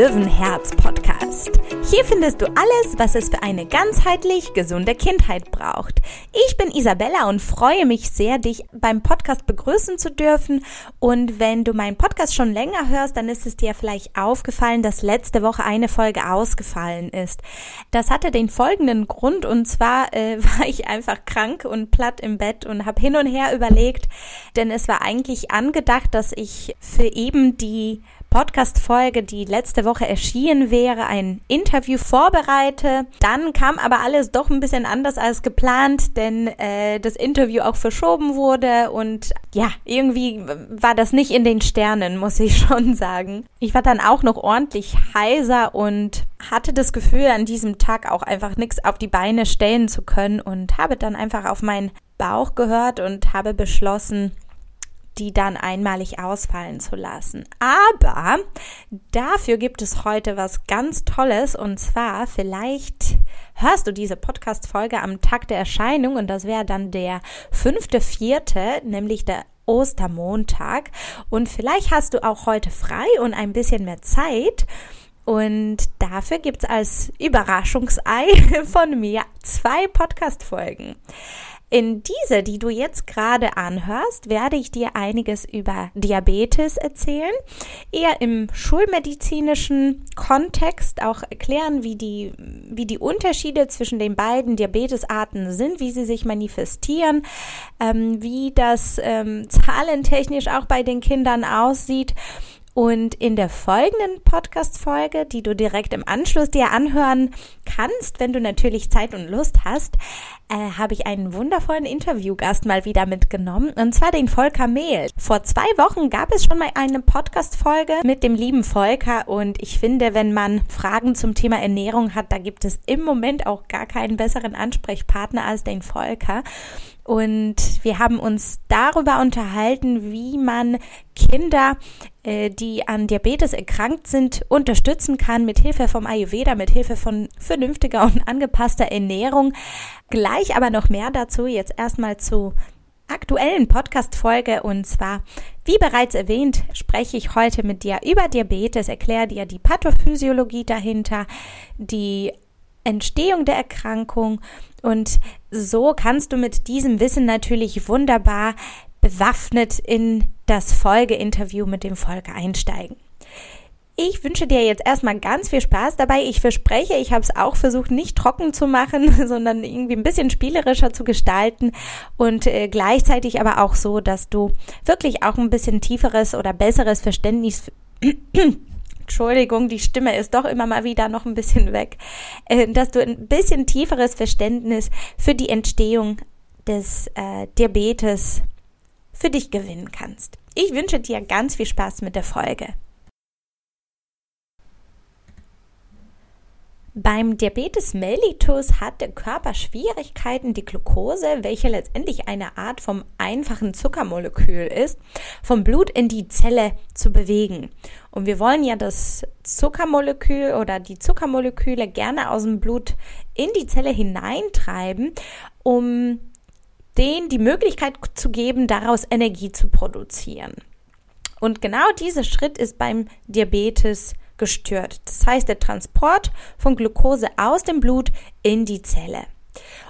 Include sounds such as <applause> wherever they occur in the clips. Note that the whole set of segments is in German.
Löwenherz Podcast. Hier findest du alles, was es für eine ganzheitlich gesunde Kindheit braucht. Ich bin Isabella und freue mich sehr, dich beim Podcast begrüßen zu dürfen. Und wenn du meinen Podcast schon länger hörst, dann ist es dir vielleicht aufgefallen, dass letzte Woche eine Folge ausgefallen ist. Das hatte den folgenden Grund und zwar äh, <laughs> war ich einfach krank und platt im Bett und habe hin und her überlegt, denn es war eigentlich angedacht, dass ich für eben die Podcast-Folge, die letzte Woche erschienen wäre, ein Interview vorbereite. Dann kam aber alles doch ein bisschen anders als geplant, denn äh, das Interview auch verschoben wurde und ja, irgendwie war das nicht in den Sternen, muss ich <laughs> schon sagen. Ich war dann auch noch ordentlich heiser und hatte das Gefühl, an diesem Tag auch einfach nichts auf die Beine stellen zu können und habe dann einfach auf meinen Bauch gehört und habe beschlossen, die dann einmalig ausfallen zu lassen. Aber dafür gibt es heute was ganz Tolles und zwar vielleicht hörst du diese Podcast-Folge am Tag der Erscheinung und das wäre dann der fünfte, vierte, nämlich der Ostermontag. Und vielleicht hast du auch heute frei und ein bisschen mehr Zeit. Und dafür gibt es als Überraschungsei <laughs> von mir zwei Podcast-Folgen. In dieser, die du jetzt gerade anhörst, werde ich dir einiges über Diabetes erzählen, eher im schulmedizinischen Kontext auch erklären, wie die, wie die Unterschiede zwischen den beiden Diabetesarten sind, wie sie sich manifestieren, ähm, wie das ähm, zahlentechnisch auch bei den Kindern aussieht und in der folgenden Podcast-Folge, die du direkt im Anschluss dir anhören kannst, wenn du natürlich Zeit und Lust hast, äh, habe ich einen wundervollen Interviewgast mal wieder mitgenommen, und zwar den Volker Mehl. Vor zwei Wochen gab es schon mal eine Podcast-Folge mit dem lieben Volker und ich finde, wenn man Fragen zum Thema Ernährung hat, da gibt es im Moment auch gar keinen besseren Ansprechpartner als den Volker. Und wir haben uns darüber unterhalten, wie man Kinder, die an Diabetes erkrankt sind, unterstützen kann mit Hilfe vom Ayurveda, mit Hilfe von vernünftiger und angepasster Ernährung. Gleich aber noch mehr dazu. Jetzt erstmal zu aktuellen Podcast-Folge und zwar, wie bereits erwähnt, spreche ich heute mit dir über Diabetes, erkläre dir die Pathophysiologie dahinter, die Entstehung der Erkrankung und so kannst du mit diesem Wissen natürlich wunderbar bewaffnet in das Folgeinterview mit dem Volker einsteigen. Ich wünsche dir jetzt erstmal ganz viel Spaß dabei. Ich verspreche, ich habe es auch versucht, nicht trocken zu machen, <laughs> sondern irgendwie ein bisschen spielerischer zu gestalten und äh, gleichzeitig aber auch so, dass du wirklich auch ein bisschen tieferes oder besseres Verständnis <clears throat> Entschuldigung, die Stimme ist doch immer mal wieder noch ein bisschen weg, äh, dass du ein bisschen tieferes Verständnis für die Entstehung des äh, Diabetes für dich gewinnen kannst. Ich wünsche dir ganz viel Spaß mit der Folge. Beim Diabetes mellitus hat der Körper Schwierigkeiten, die Glucose, welche letztendlich eine Art vom einfachen Zuckermolekül ist, vom Blut in die Zelle zu bewegen. Und wir wollen ja das Zuckermolekül oder die Zuckermoleküle gerne aus dem Blut in die Zelle hineintreiben, um denen die Möglichkeit zu geben, daraus Energie zu produzieren. Und genau dieser Schritt ist beim Diabetes gestört. Das heißt, der Transport von Glucose aus dem Blut in die Zelle.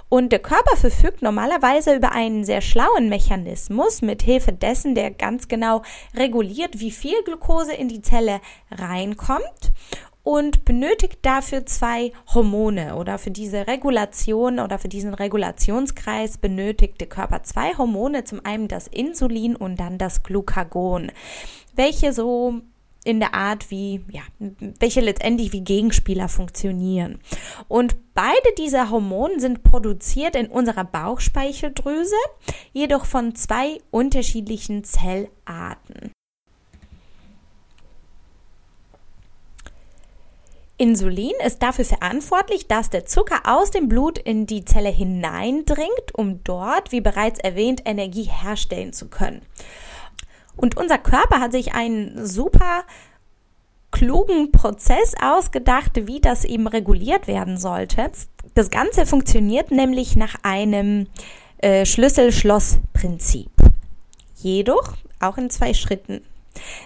Und der Körper verfügt normalerweise über einen sehr schlauen Mechanismus, mit Hilfe dessen der ganz genau reguliert, wie viel Glucose in die Zelle reinkommt und benötigt dafür zwei Hormone oder für diese Regulation oder für diesen Regulationskreis benötigt der Körper zwei Hormone, zum einen das Insulin und dann das Glucagon, welche so in der Art, wie, ja, welche letztendlich wie Gegenspieler funktionieren. Und beide dieser Hormone sind produziert in unserer Bauchspeicheldrüse, jedoch von zwei unterschiedlichen Zellarten. Insulin ist dafür verantwortlich, dass der Zucker aus dem Blut in die Zelle hineindringt, um dort, wie bereits erwähnt, Energie herstellen zu können. Und unser Körper hat sich einen super klugen Prozess ausgedacht, wie das eben reguliert werden sollte. Das Ganze funktioniert nämlich nach einem äh, Schlüssel-Schloss-Prinzip. Jedoch auch in zwei Schritten.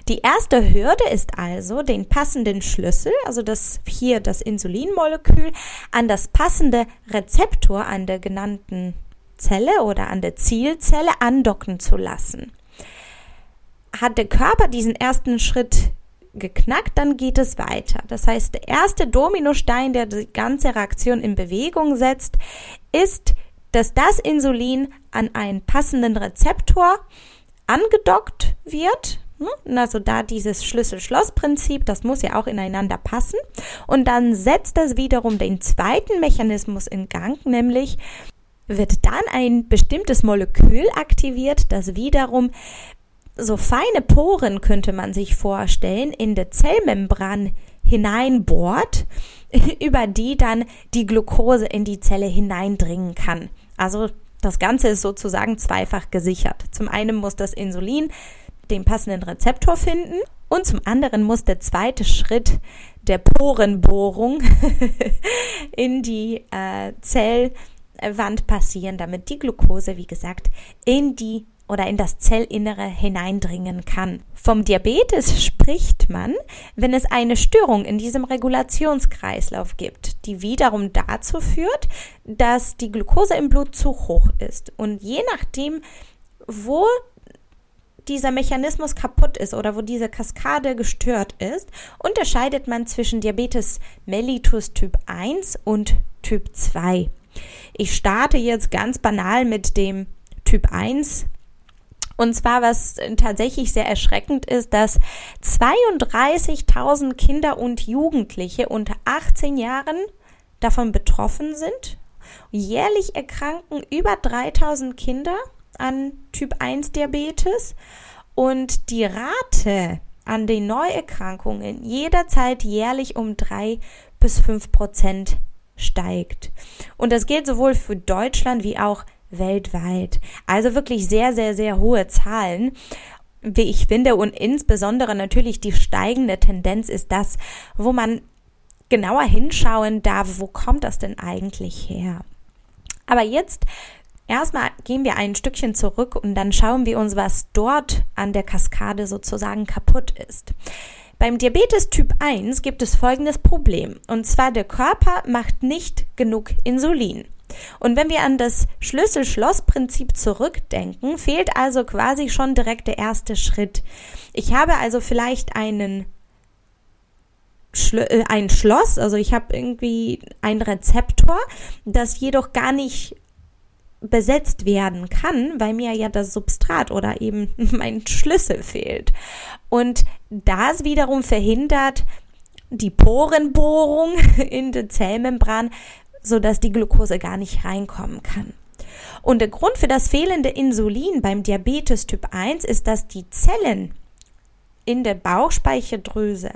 Die erste Hürde ist also, den passenden Schlüssel, also das hier das Insulinmolekül, an das passende Rezeptor an der genannten Zelle oder an der Zielzelle andocken zu lassen. Hat der Körper diesen ersten Schritt geknackt, dann geht es weiter. Das heißt, der erste Dominostein, der die ganze Reaktion in Bewegung setzt, ist, dass das Insulin an einen passenden Rezeptor angedockt wird. Also da dieses Schlüssel-Schloss-Prinzip, das muss ja auch ineinander passen. Und dann setzt das wiederum den zweiten Mechanismus in Gang, nämlich wird dann ein bestimmtes Molekül aktiviert, das wiederum so feine Poren könnte man sich vorstellen, in der Zellmembran hineinbohrt, <laughs> über die dann die Glucose in die Zelle hineindringen kann. Also das Ganze ist sozusagen zweifach gesichert. Zum einen muss das Insulin den passenden Rezeptor finden und zum anderen muss der zweite Schritt der Porenbohrung <laughs> in die äh, Zellwand passieren, damit die Glucose, wie gesagt, in die oder in das Zellinnere hineindringen kann. Vom Diabetes spricht man, wenn es eine Störung in diesem Regulationskreislauf gibt, die wiederum dazu führt, dass die Glucose im Blut zu hoch ist. Und je nachdem, wo dieser Mechanismus kaputt ist oder wo diese Kaskade gestört ist, unterscheidet man zwischen Diabetes mellitus Typ 1 und Typ 2. Ich starte jetzt ganz banal mit dem Typ 1 und zwar, was tatsächlich sehr erschreckend ist, dass 32.000 Kinder und Jugendliche unter 18 Jahren davon betroffen sind. Jährlich erkranken über 3.000 Kinder an Typ 1 Diabetes und die Rate an den Neuerkrankungen jederzeit jährlich um 3 bis 5 Prozent steigt. Und das gilt sowohl für Deutschland wie auch weltweit. Also wirklich sehr, sehr, sehr hohe Zahlen wie ich finde, und insbesondere natürlich die steigende Tendenz ist das, wo man genauer hinschauen darf, wo kommt das denn eigentlich her? Aber jetzt erstmal gehen wir ein Stückchen zurück und dann schauen wir uns, was dort an der Kaskade sozusagen kaputt ist. Beim Diabetes Typ 1 gibt es folgendes Problem. Und zwar der Körper macht nicht genug Insulin. Und wenn wir an das Schlüssel-Schloss-Prinzip zurückdenken, fehlt also quasi schon direkt der erste Schritt. Ich habe also vielleicht einen äh, ein Schloss, also ich habe irgendwie ein Rezeptor, das jedoch gar nicht besetzt werden kann, weil mir ja das Substrat oder eben <laughs> mein Schlüssel fehlt. Und das wiederum verhindert die Porenbohrung <laughs> in der Zellmembran, sodass die Glucose gar nicht reinkommen kann. Und der Grund für das fehlende Insulin beim Diabetes Typ 1 ist, dass die Zellen in der Bauchspeicheldrüse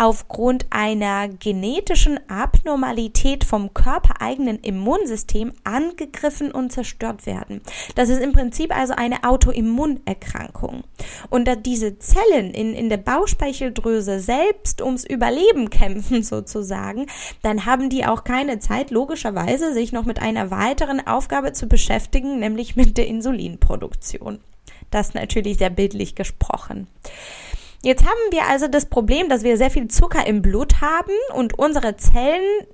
aufgrund einer genetischen Abnormalität vom körpereigenen Immunsystem angegriffen und zerstört werden. Das ist im Prinzip also eine Autoimmunerkrankung. Und da diese Zellen in, in der Bauchspeicheldrüse selbst ums Überleben kämpfen <laughs> sozusagen, dann haben die auch keine Zeit, logischerweise, sich noch mit einer weiteren Aufgabe zu beschäftigen, nämlich mit der Insulinproduktion. Das natürlich sehr bildlich gesprochen. Jetzt haben wir also das Problem, dass wir sehr viel Zucker im Blut haben und unsere Zellen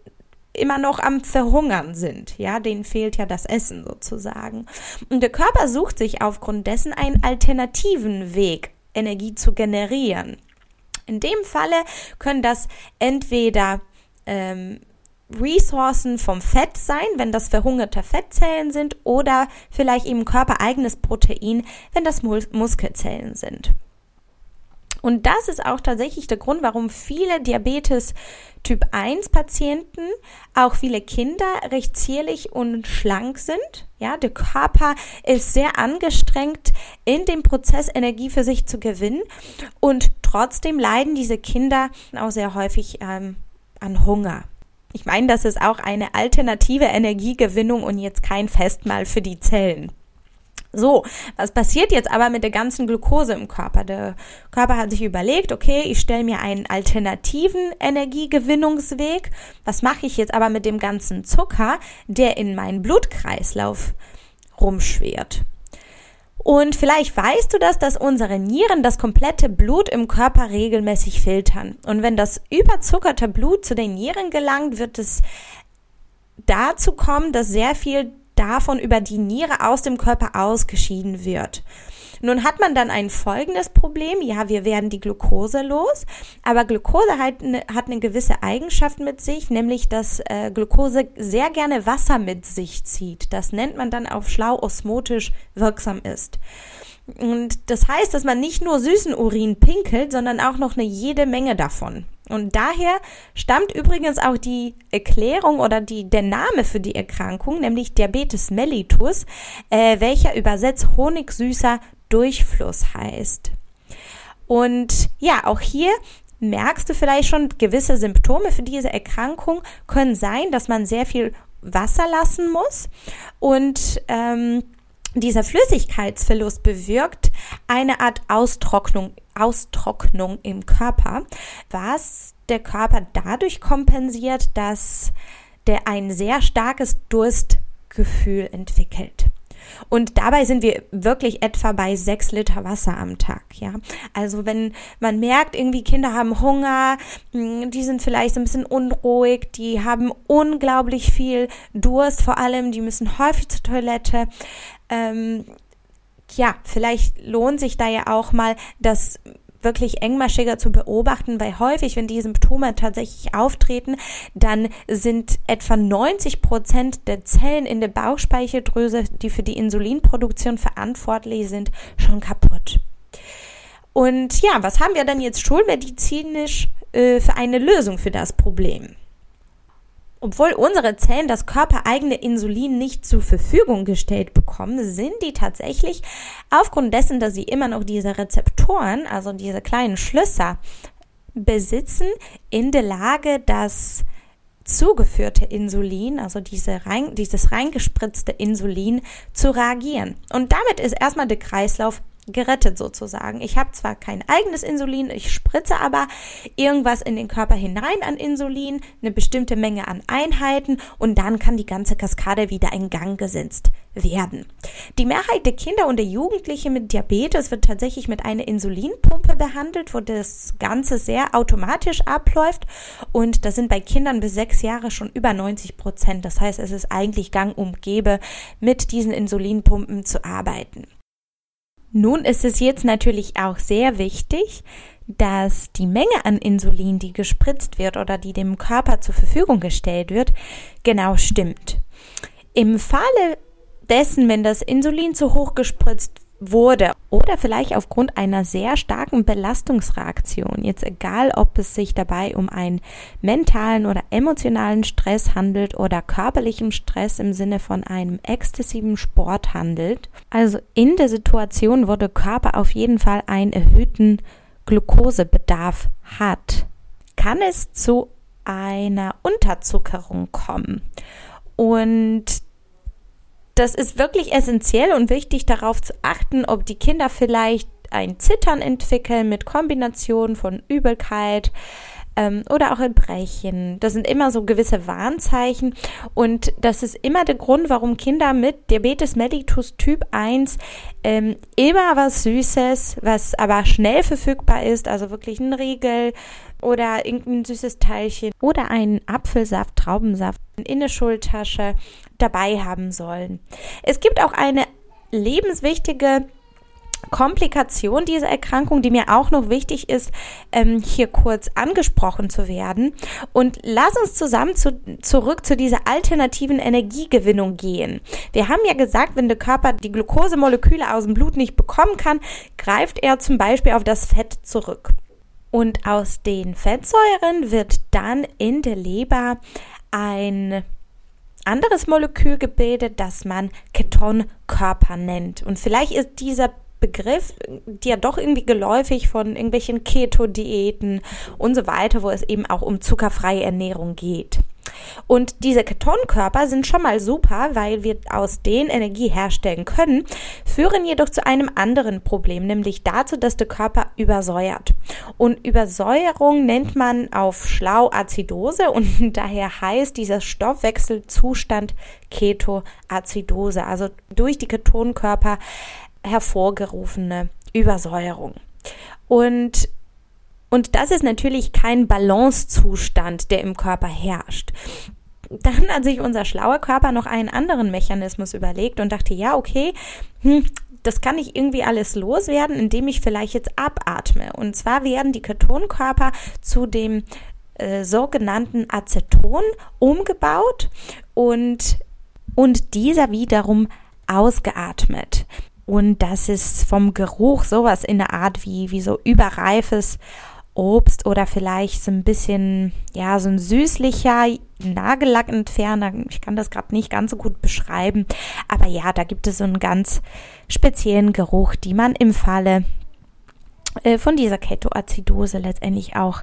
immer noch am Verhungern sind. Ja, denen fehlt ja das Essen sozusagen. Und der Körper sucht sich aufgrund dessen einen alternativen Weg, Energie zu generieren. In dem Falle können das entweder ähm, Ressourcen vom Fett sein, wenn das verhungerte Fettzellen sind, oder vielleicht eben körpereigenes Protein, wenn das Mus Muskelzellen sind. Und das ist auch tatsächlich der Grund, warum viele Diabetes Typ 1 Patienten, auch viele Kinder recht zierlich und schlank sind. Ja, der Körper ist sehr angestrengt in dem Prozess Energie für sich zu gewinnen und trotzdem leiden diese Kinder auch sehr häufig ähm, an Hunger. Ich meine, das ist auch eine alternative Energiegewinnung und jetzt kein Festmahl für die Zellen. So, was passiert jetzt aber mit der ganzen Glucose im Körper? Der Körper hat sich überlegt, okay, ich stelle mir einen alternativen Energiegewinnungsweg. Was mache ich jetzt aber mit dem ganzen Zucker, der in meinen Blutkreislauf rumschwert? Und vielleicht weißt du das, dass unsere Nieren das komplette Blut im Körper regelmäßig filtern. Und wenn das überzuckerte Blut zu den Nieren gelangt, wird es dazu kommen, dass sehr viel davon über die Niere aus dem Körper ausgeschieden wird. Nun hat man dann ein folgendes Problem. Ja, wir werden die Glucose los, aber Glucose hat eine, hat eine gewisse Eigenschaft mit sich, nämlich dass äh, Glucose sehr gerne Wasser mit sich zieht. Das nennt man dann auf schlau osmotisch wirksam ist. Und das heißt, dass man nicht nur süßen Urin pinkelt, sondern auch noch eine jede Menge davon. Und daher stammt übrigens auch die Erklärung oder die, der Name für die Erkrankung, nämlich Diabetes mellitus, äh, welcher übersetzt honigsüßer Durchfluss heißt. Und ja, auch hier merkst du vielleicht schon gewisse Symptome für diese Erkrankung können sein, dass man sehr viel Wasser lassen muss und ähm, dieser Flüssigkeitsverlust bewirkt eine Art Austrocknung, Austrocknung im Körper, was der Körper dadurch kompensiert, dass der ein sehr starkes Durstgefühl entwickelt. Und dabei sind wir wirklich etwa bei sechs Liter Wasser am Tag, ja. Also wenn man merkt, irgendwie Kinder haben Hunger, hm, die sind vielleicht ein bisschen unruhig, die haben unglaublich viel Durst, vor allem, die müssen häufig zur Toilette. Ähm, ja, vielleicht lohnt sich da ja auch mal das wirklich engmaschiger zu beobachten, weil häufig, wenn die Symptome tatsächlich auftreten, dann sind etwa 90 Prozent der Zellen in der Bauchspeicheldrüse, die für die Insulinproduktion verantwortlich sind, schon kaputt. Und ja, was haben wir dann jetzt schulmedizinisch äh, für eine Lösung für das Problem? Obwohl unsere Zellen das körpereigene Insulin nicht zur Verfügung gestellt bekommen, sind die tatsächlich aufgrund dessen, dass sie immer noch diese Rezeptoren, also diese kleinen Schlösser besitzen, in der Lage, das zugeführte Insulin, also diese rein, dieses reingespritzte Insulin, zu reagieren. Und damit ist erstmal der Kreislauf gerettet sozusagen. Ich habe zwar kein eigenes Insulin, ich spritze aber irgendwas in den Körper hinein an Insulin, eine bestimmte Menge an Einheiten und dann kann die ganze Kaskade wieder in Gang gesetzt werden. Die Mehrheit der Kinder und der Jugendlichen mit Diabetes wird tatsächlich mit einer Insulinpumpe behandelt, wo das Ganze sehr automatisch abläuft und das sind bei Kindern bis sechs Jahre schon über 90 Prozent. Das heißt, es ist eigentlich gang umgebe, mit diesen Insulinpumpen zu arbeiten. Nun ist es jetzt natürlich auch sehr wichtig, dass die Menge an Insulin, die gespritzt wird oder die dem Körper zur Verfügung gestellt wird, genau stimmt. Im Falle dessen, wenn das Insulin zu hoch gespritzt wurde oder vielleicht aufgrund einer sehr starken Belastungsreaktion, jetzt egal, ob es sich dabei um einen mentalen oder emotionalen Stress handelt oder körperlichem Stress im Sinne von einem exzessiven Sport handelt. Also in der Situation, wo der Körper auf jeden Fall einen erhöhten Glukosebedarf hat, kann es zu einer Unterzuckerung kommen. Und das ist wirklich essentiell und wichtig darauf zu achten, ob die Kinder vielleicht ein Zittern entwickeln mit Kombination von Übelkeit, ähm, oder auch Erbrechen. Das sind immer so gewisse Warnzeichen und das ist immer der Grund, warum Kinder mit Diabetes mellitus Typ 1 ähm, immer was Süßes, was aber schnell verfügbar ist, also wirklich ein Riegel oder irgendein süßes Teilchen oder einen Apfelsaft, Traubensaft in der Schultasche dabei haben sollen. Es gibt auch eine lebenswichtige Komplikation dieser Erkrankung, die mir auch noch wichtig ist, ähm, hier kurz angesprochen zu werden. Und lass uns zusammen zu, zurück zu dieser alternativen Energiegewinnung gehen. Wir haben ja gesagt, wenn der Körper die Glukosemoleküle aus dem Blut nicht bekommen kann, greift er zum Beispiel auf das Fett zurück. Und aus den Fettsäuren wird dann in der Leber ein anderes Molekül gebildet, das man Ketonkörper nennt. Und vielleicht ist dieser Begriff ja doch irgendwie geläufig von irgendwelchen Keto-Diäten und so weiter, wo es eben auch um zuckerfreie Ernährung geht. Und diese Ketonkörper sind schon mal super, weil wir aus denen Energie herstellen können, führen jedoch zu einem anderen Problem, nämlich dazu, dass der Körper übersäuert. Und Übersäuerung nennt man auf schlau Azidose und <laughs> daher heißt dieser Stoffwechselzustand Ketoazidose. Also durch die Ketonkörper hervorgerufene Übersäuerung. Und und das ist natürlich kein Balancezustand, der im Körper herrscht. Dann hat sich unser schlauer Körper noch einen anderen Mechanismus überlegt und dachte, ja, okay, hm, das kann ich irgendwie alles loswerden, indem ich vielleicht jetzt abatme. Und zwar werden die Ketonkörper zu dem äh, sogenannten Aceton umgebaut und, und dieser wiederum ausgeatmet. Und das ist vom Geruch sowas in der Art wie, wie so überreifes Obst oder vielleicht so ein bisschen, ja, so ein süßlicher Nagellackentferner. Ich kann das gerade nicht ganz so gut beschreiben. Aber ja, da gibt es so einen ganz speziellen Geruch, die man im Falle äh, von dieser Ketoazidose letztendlich auch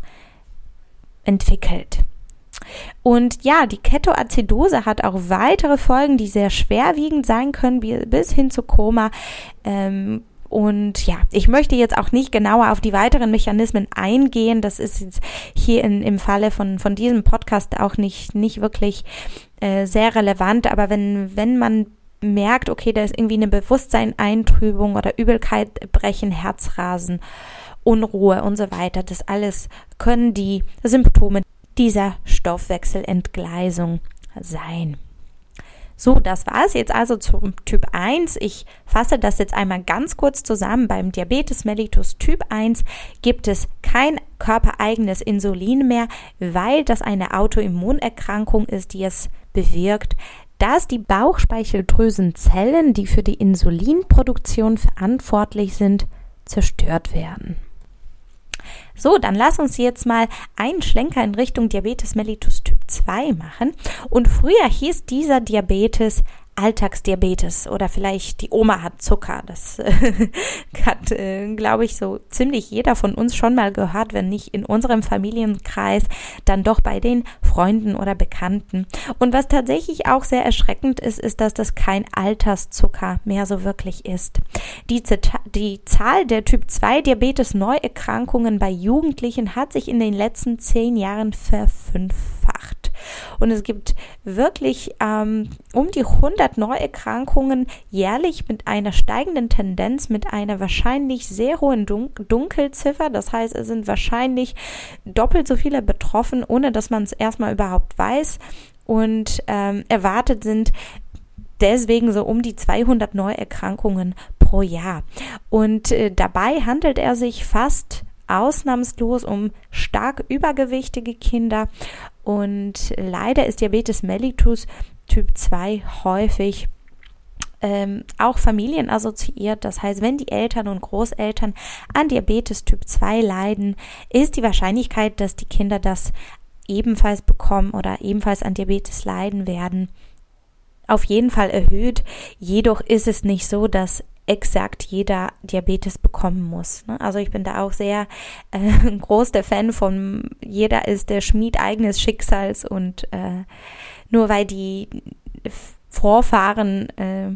entwickelt. Und ja, die Ketoazidose hat auch weitere Folgen, die sehr schwerwiegend sein können, bis hin zu Koma. Ähm, und ja, ich möchte jetzt auch nicht genauer auf die weiteren Mechanismen eingehen. Das ist jetzt hier in, im Falle von, von diesem Podcast auch nicht, nicht wirklich äh, sehr relevant. Aber wenn, wenn man merkt, okay, da ist irgendwie eine Bewusstseineintrübung oder Übelkeit, Brechen, Herzrasen, Unruhe und so weiter, das alles können die Symptome dieser Stoffwechselentgleisung sein. So, das war es jetzt also zum Typ 1. Ich fasse das jetzt einmal ganz kurz zusammen. Beim Diabetes mellitus Typ 1 gibt es kein körpereigenes Insulin mehr, weil das eine Autoimmunerkrankung ist, die es bewirkt, dass die Bauchspeicheldrüsenzellen, die für die Insulinproduktion verantwortlich sind, zerstört werden. So, dann lass uns jetzt mal einen Schlenker in Richtung Diabetes mellitus Typ 2 machen. Und früher hieß dieser Diabetes Alltagsdiabetes oder vielleicht die Oma hat Zucker. Das <laughs> hat, äh, glaube ich, so ziemlich jeder von uns schon mal gehört, wenn nicht in unserem Familienkreis, dann doch bei den Freunden oder Bekannten. Und was tatsächlich auch sehr erschreckend ist, ist, dass das kein Alterszucker mehr so wirklich ist. Die, die Zahl der Typ 2 Diabetes Neuerkrankungen bei Jugendlichen hat sich in den letzten zehn Jahren verfünffacht. Und es gibt wirklich ähm, um die 100 Neuerkrankungen jährlich mit einer steigenden Tendenz, mit einer wahrscheinlich sehr hohen Dun Dunkelziffer. Das heißt, es sind wahrscheinlich doppelt so viele betroffen, ohne dass man es erstmal überhaupt weiß. Und ähm, erwartet sind deswegen so um die 200 Neuerkrankungen pro Jahr. Und äh, dabei handelt er sich fast ausnahmslos um stark übergewichtige Kinder und leider ist Diabetes mellitus Typ 2 häufig ähm, auch familienassoziiert. Das heißt, wenn die Eltern und Großeltern an Diabetes Typ 2 leiden, ist die Wahrscheinlichkeit, dass die Kinder das ebenfalls bekommen oder ebenfalls an Diabetes leiden werden, auf jeden Fall erhöht. Jedoch ist es nicht so, dass exakt jeder Diabetes bekommen muss. Ne? Also ich bin da auch sehr äh, <laughs> groß der Fan von jeder ist der Schmied eigenes Schicksals und äh, nur weil die Vorfahren äh,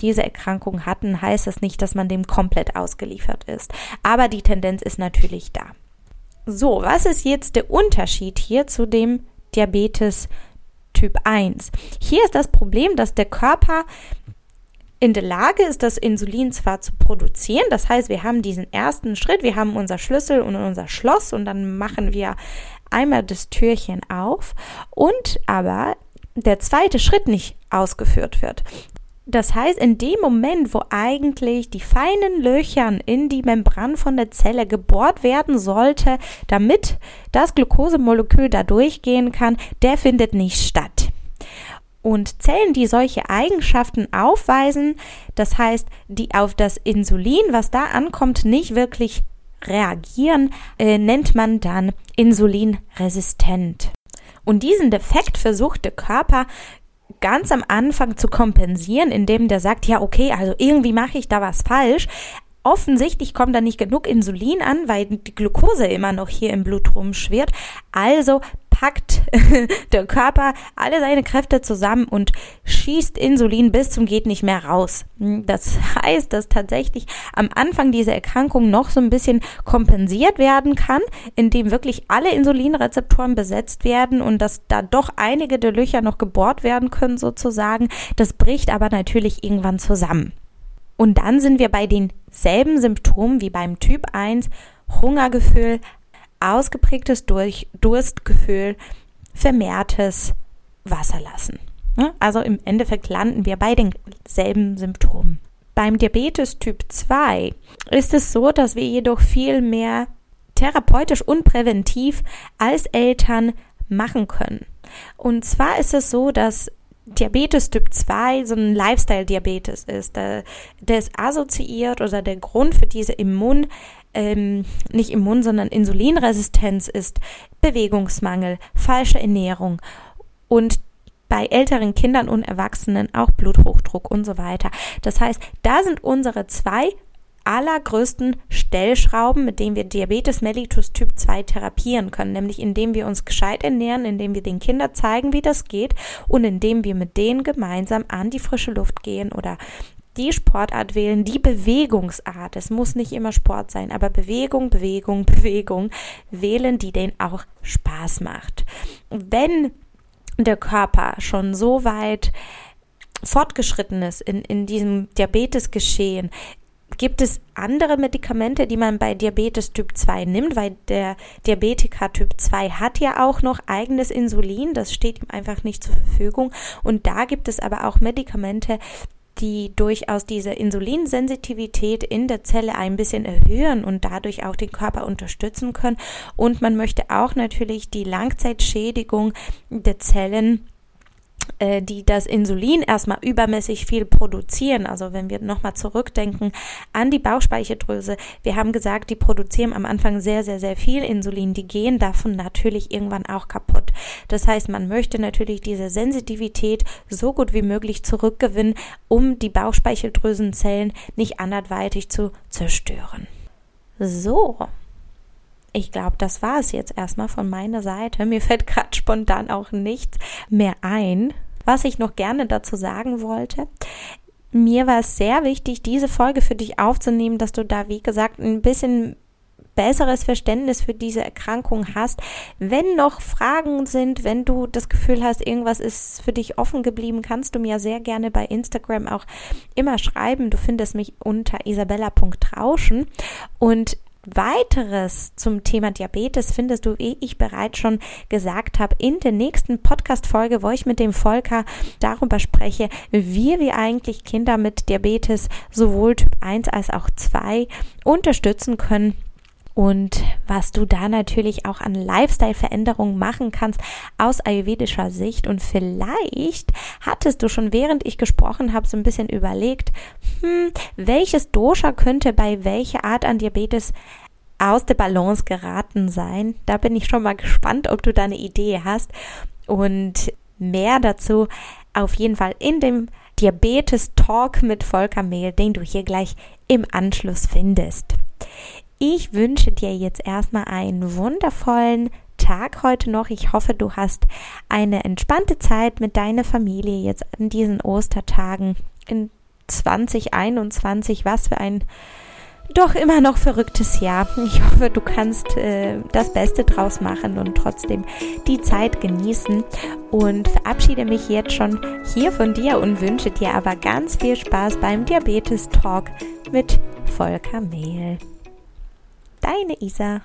diese Erkrankung hatten, heißt das nicht, dass man dem komplett ausgeliefert ist. Aber die Tendenz ist natürlich da. So, was ist jetzt der Unterschied hier zu dem Diabetes Typ 1? Hier ist das Problem, dass der Körper in der Lage ist, das Insulin zwar zu produzieren, das heißt, wir haben diesen ersten Schritt, wir haben unser Schlüssel und unser Schloss und dann machen wir einmal das Türchen auf und aber der zweite Schritt nicht ausgeführt wird. Das heißt, in dem Moment, wo eigentlich die feinen Löchern in die Membran von der Zelle gebohrt werden sollte, damit das Glukosemolekül da durchgehen kann, der findet nicht statt. Und Zellen, die solche Eigenschaften aufweisen, das heißt, die auf das Insulin, was da ankommt, nicht wirklich reagieren, äh, nennt man dann insulinresistent. Und diesen Defekt versucht der Körper ganz am Anfang zu kompensieren, indem der sagt, ja, okay, also irgendwie mache ich da was falsch. Offensichtlich kommt da nicht genug Insulin an, weil die Glucose immer noch hier im Blut rumschwirrt. Also packt <laughs> der Körper alle seine Kräfte zusammen und schießt Insulin bis zum geht nicht mehr raus. Das heißt, dass tatsächlich am Anfang diese Erkrankung noch so ein bisschen kompensiert werden kann, indem wirklich alle Insulinrezeptoren besetzt werden und dass da doch einige der Löcher noch gebohrt werden können sozusagen. Das bricht aber natürlich irgendwann zusammen. Und dann sind wir bei denselben Symptomen wie beim Typ 1, Hungergefühl, ausgeprägtes Durch Durstgefühl, vermehrtes Wasserlassen. Also im Endeffekt landen wir bei denselben Symptomen. Beim Diabetes Typ 2 ist es so, dass wir jedoch viel mehr therapeutisch und präventiv als Eltern machen können. Und zwar ist es so, dass Diabetes Typ 2 so ein Lifestyle-Diabetes ist. Der, der, ist assoziiert oder der Grund für diese Immun, ähm, nicht Immun, sondern Insulinresistenz ist Bewegungsmangel, falsche Ernährung und bei älteren Kindern und Erwachsenen auch Bluthochdruck und so weiter. Das heißt, da sind unsere zwei allergrößten Stellschrauben, mit denen wir Diabetes mellitus Typ 2 therapieren können, nämlich indem wir uns gescheit ernähren, indem wir den Kindern zeigen, wie das geht und indem wir mit denen gemeinsam an die frische Luft gehen oder die Sportart wählen, die Bewegungsart. Es muss nicht immer Sport sein, aber Bewegung, Bewegung, <laughs> Bewegung wählen, die denen auch Spaß macht. Wenn der Körper schon so weit fortgeschritten ist in, in diesem Diabetesgeschehen, gibt es andere Medikamente, die man bei Diabetes Typ 2 nimmt, weil der Diabetiker Typ 2 hat ja auch noch eigenes Insulin, das steht ihm einfach nicht zur Verfügung. Und da gibt es aber auch Medikamente, die durchaus diese Insulinsensitivität in der Zelle ein bisschen erhöhen und dadurch auch den Körper unterstützen können. Und man möchte auch natürlich die Langzeitschädigung der Zellen die das Insulin erstmal übermäßig viel produzieren. Also wenn wir nochmal zurückdenken an die Bauchspeicheldrüse, wir haben gesagt, die produzieren am Anfang sehr, sehr, sehr viel Insulin. Die gehen davon natürlich irgendwann auch kaputt. Das heißt, man möchte natürlich diese Sensitivität so gut wie möglich zurückgewinnen, um die Bauchspeicheldrüsenzellen nicht anderweitig zu zerstören. So, ich glaube, das war es jetzt erstmal von meiner Seite. Mir fällt gerade spontan auch nichts mehr ein, was ich noch gerne dazu sagen wollte. Mir war es sehr wichtig, diese Folge für dich aufzunehmen, dass du da, wie gesagt, ein bisschen besseres Verständnis für diese Erkrankung hast. Wenn noch Fragen sind, wenn du das Gefühl hast, irgendwas ist für dich offen geblieben, kannst du mir sehr gerne bei Instagram auch immer schreiben. Du findest mich unter isabella.rauschen und Weiteres zum Thema Diabetes findest du, wie ich bereits schon gesagt habe, in der nächsten Podcast-Folge, wo ich mit dem Volker darüber spreche, wie wir eigentlich Kinder mit Diabetes sowohl Typ 1 als auch 2 unterstützen können und was du da natürlich auch an Lifestyle-Veränderungen machen kannst aus ayurvedischer Sicht. Und vielleicht hattest du schon, während ich gesprochen habe, so ein bisschen überlegt, hm, welches Dosha könnte bei welcher Art an Diabetes aus der Balance geraten sein. Da bin ich schon mal gespannt, ob du da eine Idee hast. Und mehr dazu auf jeden Fall in dem Diabetes Talk mit Volker Mehl, den du hier gleich im Anschluss findest. Ich wünsche dir jetzt erstmal einen wundervollen Tag heute noch. Ich hoffe, du hast eine entspannte Zeit mit deiner Familie jetzt an diesen Ostertagen in 2021. Was für ein doch immer noch verrücktes Jahr. Ich hoffe, du kannst äh, das Beste draus machen und trotzdem die Zeit genießen. Und verabschiede mich jetzt schon hier von dir und wünsche dir aber ganz viel Spaß beim Diabetes Talk mit Volker Mehl. Deine Isa.